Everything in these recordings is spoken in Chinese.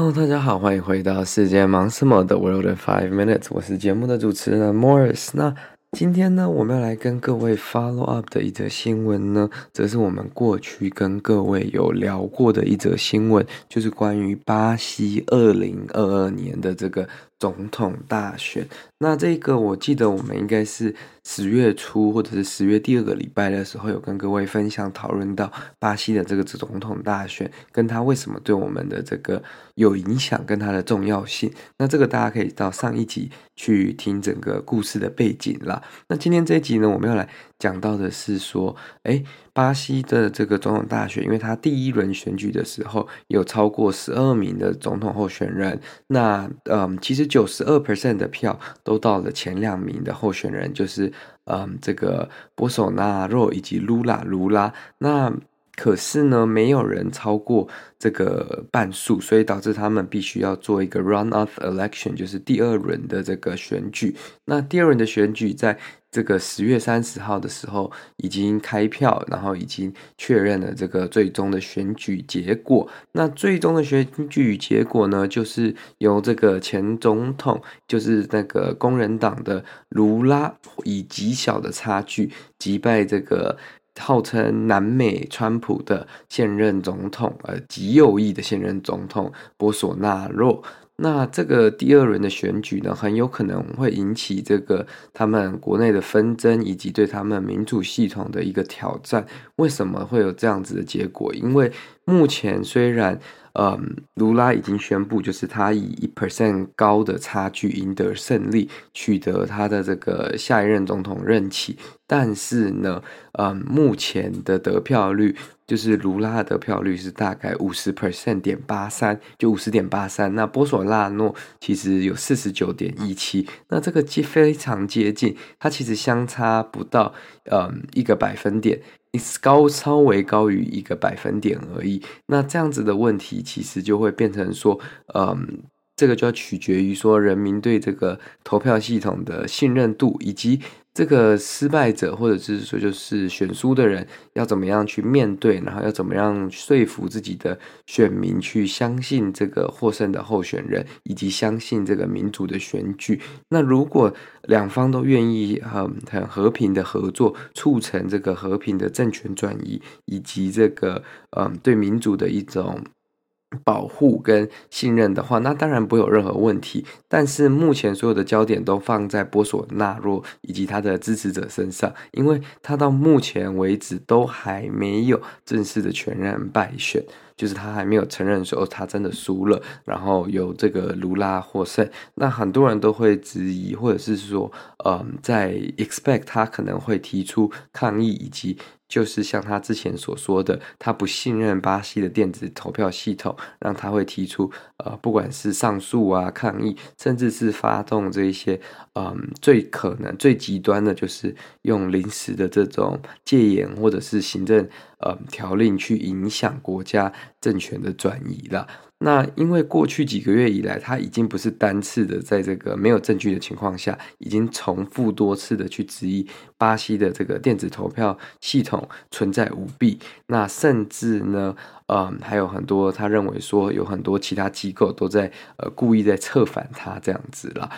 Hello，大家好，欢迎回到世界忙什么的 World in Five Minutes，我是节目的主持人 Morris。那今天呢，我们要来跟各位 follow up 的一则新闻呢，则是我们过去跟各位有聊过的一则新闻，就是关于巴西二零二二年的这个总统大选。那这个我记得我们应该是十月初或者是十月第二个礼拜的时候，有跟各位分享讨论到巴西的这个总统大选，跟他为什么对我们的这个有影响，跟它的重要性。那这个大家可以到上一集去听整个故事的背景啦。那今天这一集呢，我们要来讲到的是说，诶，巴西的这个总统大选，因为他第一轮选举的时候有超过十二名的总统候选人，那嗯，其实九十二 percent 的票。都到了前两名的候选人，就是嗯，这个波索纳洛以及卢拉卢拉。那可是呢，没有人超过这个半数，所以导致他们必须要做一个 runoff election，就是第二轮的这个选举。那第二轮的选举在。这个十月三十号的时候已经开票，然后已经确认了这个最终的选举结果。那最终的选举结果呢，就是由这个前总统，就是那个工人党的卢拉，以极小的差距击败这个号称南美川普的现任总统，呃，极右翼的现任总统波索纳洛。那这个第二轮的选举呢，很有可能会引起这个他们国内的纷争，以及对他们民主系统的一个挑战。为什么会有这样子的结果？因为目前虽然。嗯，卢拉已经宣布，就是他以一 percent 高的差距赢得胜利，取得他的这个下一任总统任期。但是呢，嗯，目前的得票率就是卢拉的得票率是大概五十 percent 点八三，就五十点八三。那波索纳诺其实有四十九点一七，那这个接非常接近，它其实相差不到嗯一个百分点。高稍微高于一个百分点而已，那这样子的问题其实就会变成说，嗯，这个就要取决于说人民对这个投票系统的信任度以及。这个失败者，或者是说就是选输的人，要怎么样去面对，然后要怎么样说服自己的选民去相信这个获胜的候选人，以及相信这个民主的选举。那如果两方都愿意很很和平的合作，促成这个和平的政权转移，以及这个嗯对民主的一种。保护跟信任的话，那当然不会有任何问题。但是目前所有的焦点都放在波索纳洛以及他的支持者身上，因为他到目前为止都还没有正式的全然败选，就是他还没有承认说他真的输了，然后由这个卢拉获胜。那很多人都会质疑，或者是说，嗯，在 expect 他可能会提出抗议以及。就是像他之前所说的，他不信任巴西的电子投票系统，让他会提出呃，不管是上诉啊、抗议，甚至是发动这一些，嗯，最可能最极端的，就是用临时的这种戒严或者是行政呃条令去影响国家政权的转移了。那因为过去几个月以来，他已经不是单次的在这个没有证据的情况下，已经重复多次的去质疑巴西的这个电子投票系统存在舞弊。那甚至呢，嗯，还有很多他认为说有很多其他机构都在呃故意在策反他这样子啦。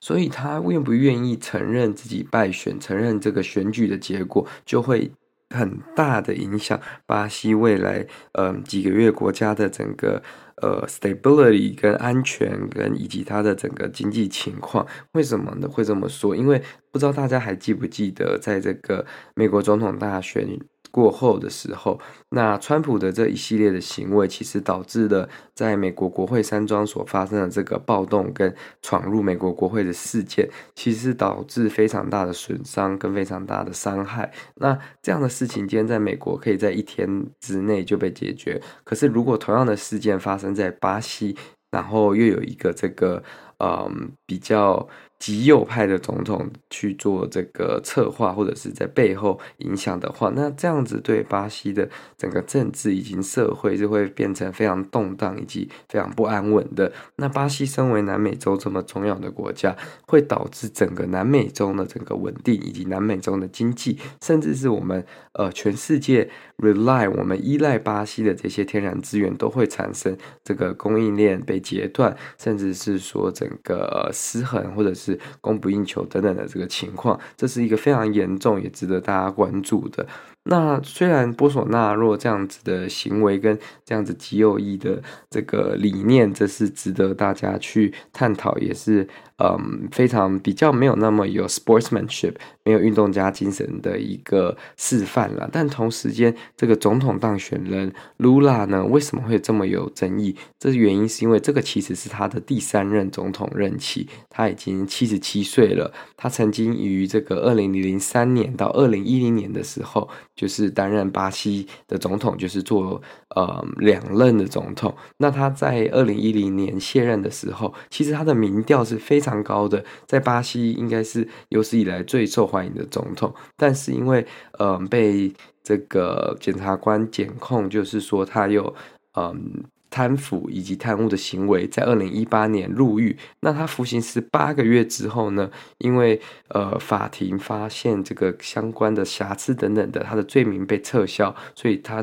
所以他愿不愿意承认自己败选，承认这个选举的结果，就会很大的影响巴西未来嗯几个月国家的整个。呃，stability 跟安全跟以及它的整个经济情况，为什么呢？会这么说？因为不知道大家还记不记得，在这个美国总统大选过后的时候，那川普的这一系列的行为，其实导致了在美国国会山庄所发生的这个暴动跟闯入美国国会的事件，其实导致非常大的损伤跟非常大的伤害。那这样的事情，今天在美国可以在一天之内就被解决。可是，如果同样的事件发生在巴西，然后又有一个这个，嗯，比较。极右派的总统去做这个策划，或者是在背后影响的话，那这样子对巴西的整个政治以及社会就会变成非常动荡以及非常不安稳的。那巴西身为南美洲这么重要的国家，会导致整个南美洲的整个稳定以及南美洲的经济，甚至是我们呃全世界 rely 我们依赖巴西的这些天然资源，都会产生这个供应链被截断，甚至是说整个失衡或者是。是供不应求等等的这个情况，这是一个非常严重也值得大家关注的。那虽然波索纳若这样子的行为跟这样子极右翼的这个理念，这是值得大家去探讨，也是嗯非常比较没有那么有 sportsmanship，没有运动家精神的一个示范了。但同时间，这个总统当选人卢拉呢，为什么会这么有争议？这原因是因为这个其实是他的第三任总统任期，他已经七十七岁了。他曾经于这个二零零三年到二零一零年的时候。就是担任巴西的总统，就是做呃两任的总统。那他在二零一零年卸任的时候，其实他的民调是非非常高的，在巴西应该是有史以来最受欢迎的总统。但是因为呃被这个检察官检控，就是说他有嗯。贪腐以及贪污的行为，在二零一八年入狱。那他服刑十八个月之后呢？因为呃，法庭发现这个相关的瑕疵等等的，他的罪名被撤销，所以他。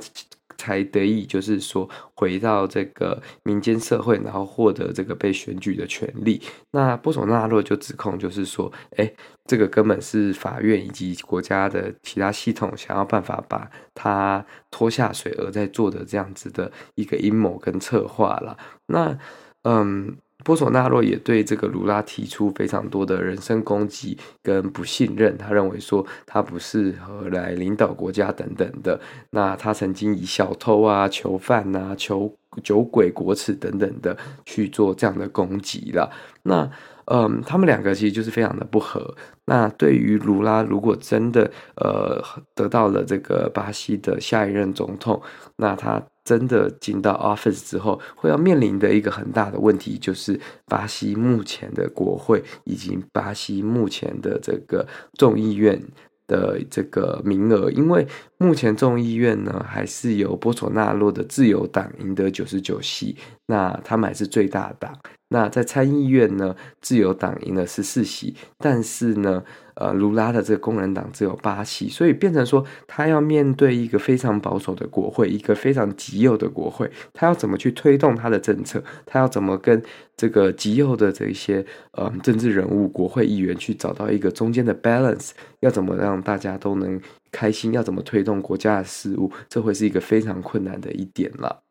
才得以就是说回到这个民间社会，然后获得这个被选举的权利。那波索纳洛就指控就是说，哎，这个根本是法院以及国家的其他系统想要办法把他拖下水而在做的这样子的一个阴谋跟策划了。那嗯。波索纳洛也对这个卢拉提出非常多的人身攻击跟不信任，他认为说他不适合来领导国家等等的。那他曾经以小偷啊、囚犯啊、囚酒鬼、国耻等等的去做这样的攻击了。那嗯，他们两个其实就是非常的不合。那对于卢拉，如果真的呃得到了这个巴西的下一任总统，那他。真的进到 office 之后，会要面临的一个很大的问题，就是巴西目前的国会以及巴西目前的这个众议院的这个名额，因为目前众议院呢还是由波索纳洛的自由党赢得九十九席，那他们还是最大党。那在参议院呢，自由党赢了十四席，但是呢，呃，卢拉的这个工人党只有八席，所以变成说他要面对一个非常保守的国会，一个非常极右的国会，他要怎么去推动他的政策？他要怎么跟这个极右的这些呃政治人物、国会议员去找到一个中间的 balance？要怎么让大家都能开心？要怎么推动国家的事务？这会是一个非常困难的一点了。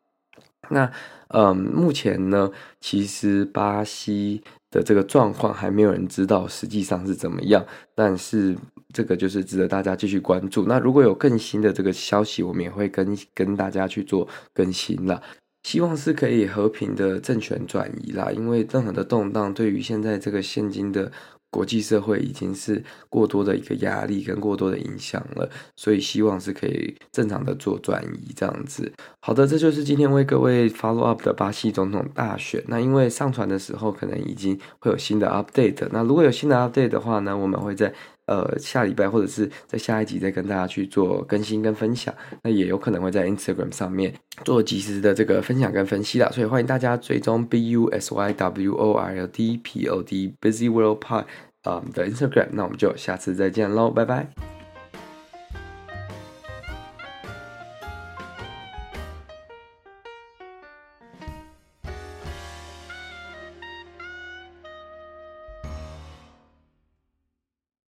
那，嗯，目前呢，其实巴西的这个状况还没有人知道实际上是怎么样，但是这个就是值得大家继续关注。那如果有更新的这个消息，我们也会跟跟大家去做更新了。希望是可以和平的政权转移啦，因为任何的动荡对于现在这个现今的。国际社会已经是过多的一个压力跟过多的影响了，所以希望是可以正常的做转移这样子。好的，这就是今天为各位 follow up 的巴西总统大选。那因为上传的时候可能已经会有新的 update，那如果有新的 update 的话呢，我们会在呃下礼拜或者是在下一集再跟大家去做更新跟分享。那也有可能会在 Instagram 上面做及时的这个分享跟分析啦，所以欢迎大家追踪 B U S Y W O R L D P O D Busy World Pod。啊，的 Instagram，那我们就下次再见喽，拜拜。